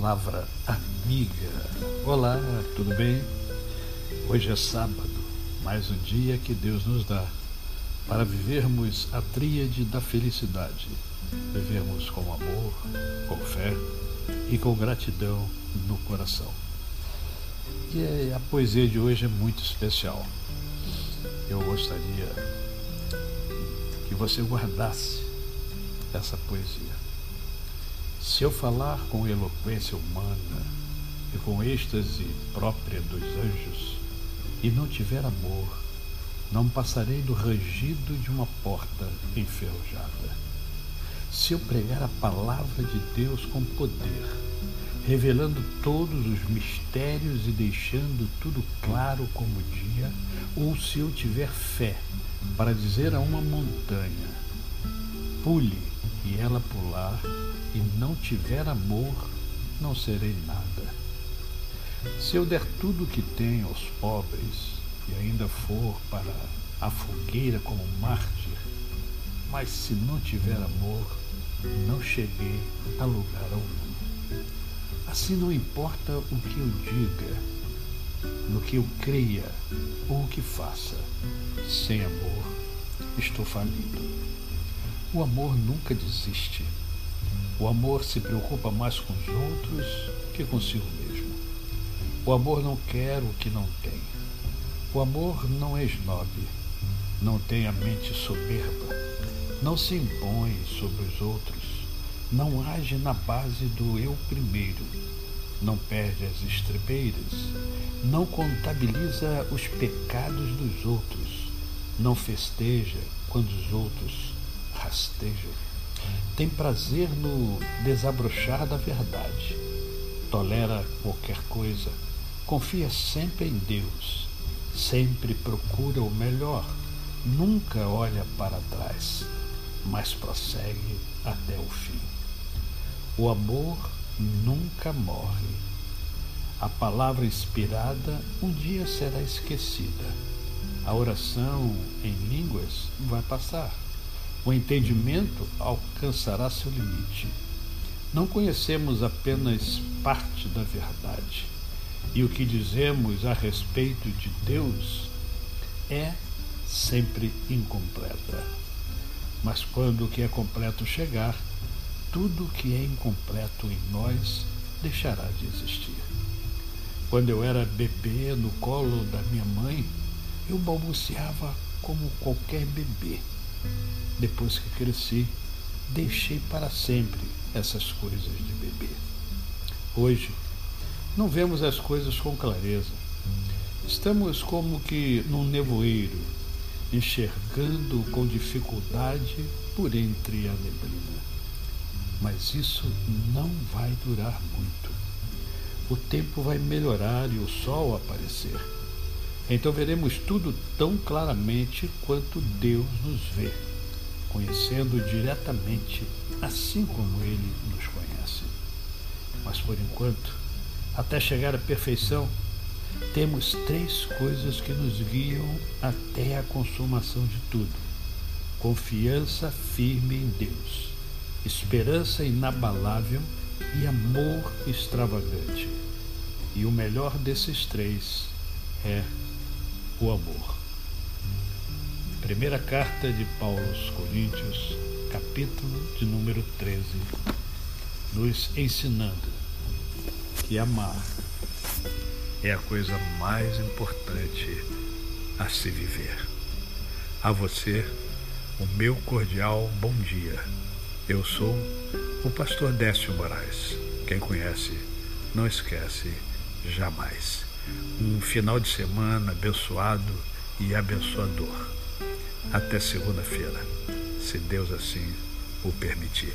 Palavra Amiga. Olá, tudo bem? Hoje é sábado, mais um dia que Deus nos dá para vivermos a tríade da felicidade. Vivermos com amor, com fé e com gratidão no coração. E a poesia de hoje é muito especial. Eu gostaria que você guardasse essa poesia. Se eu falar com eloquência humana e com êxtase própria dos anjos, e não tiver amor, não passarei do rangido de uma porta enferrujada. Se eu pregar a palavra de Deus com poder, revelando todos os mistérios e deixando tudo claro como dia, ou se eu tiver fé para dizer a uma montanha: pule e ela pular, e não tiver amor, não serei nada. Se eu der tudo o que tenho aos pobres, e ainda for para a fogueira como mártir, mas se não tiver amor, não cheguei a lugar algum. Assim não importa o que eu diga, no que eu creia ou o que faça, sem amor, estou falido. O amor nunca desiste. O amor se preocupa mais com os outros que consigo mesmo. O amor não quer o que não tem. O amor não é esnobe, não tem a mente soberba, não se impõe sobre os outros, não age na base do eu primeiro, não perde as estribeiras, não contabiliza os pecados dos outros, não festeja quando os outros rastejam. Tem prazer no desabrochar da verdade, tolera qualquer coisa, confia sempre em Deus, sempre procura o melhor, nunca olha para trás, mas prossegue até o fim. O amor nunca morre. A palavra inspirada um dia será esquecida. A oração em línguas vai passar. O entendimento alcançará seu limite. Não conhecemos apenas parte da verdade. E o que dizemos a respeito de Deus é sempre incompleta. Mas quando o que é completo chegar, tudo o que é incompleto em nós deixará de existir. Quando eu era bebê no colo da minha mãe, eu balbuciava como qualquer bebê. Depois que cresci, deixei para sempre essas coisas de bebê. Hoje, não vemos as coisas com clareza. Estamos como que num nevoeiro, enxergando com dificuldade por entre a neblina. Mas isso não vai durar muito. O tempo vai melhorar e o sol aparecer. Então veremos tudo tão claramente quanto Deus nos vê, conhecendo diretamente, assim como Ele nos conhece. Mas por enquanto, até chegar à perfeição, temos três coisas que nos guiam até a consumação de tudo: confiança firme em Deus, esperança inabalável e amor extravagante. E o melhor desses três é o amor. Primeira carta de Paulo aos Coríntios, capítulo de número 13, nos ensinando que amar é a coisa mais importante a se viver. A você, o meu cordial bom dia. Eu sou o pastor Décio Moraes. Quem conhece, não esquece jamais. Um final de semana abençoado e abençoador. Até segunda-feira, se Deus assim o permitir.